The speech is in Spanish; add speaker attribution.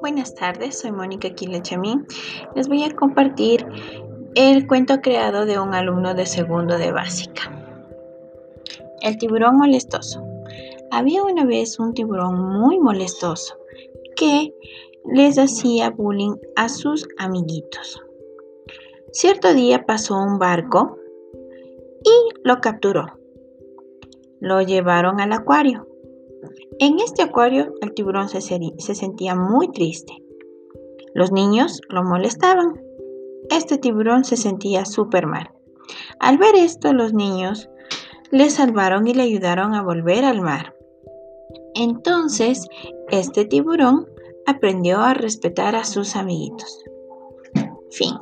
Speaker 1: Buenas tardes, soy Mónica Quilachamín. Les voy a compartir el cuento creado de un alumno de segundo de básica. El tiburón molestoso. Había una vez un tiburón muy molestoso que les hacía bullying a sus amiguitos. Cierto día pasó un barco y lo capturó. Lo llevaron al acuario. En este acuario el tiburón se, se, sentía muy triste. Los niños lo molestaban. Este tiburón se sentía súper mal. Al ver esto, los niños le salvaron y le ayudaron a volver al mar. Entonces, este tiburón aprendió a respetar a sus amiguitos. Fin.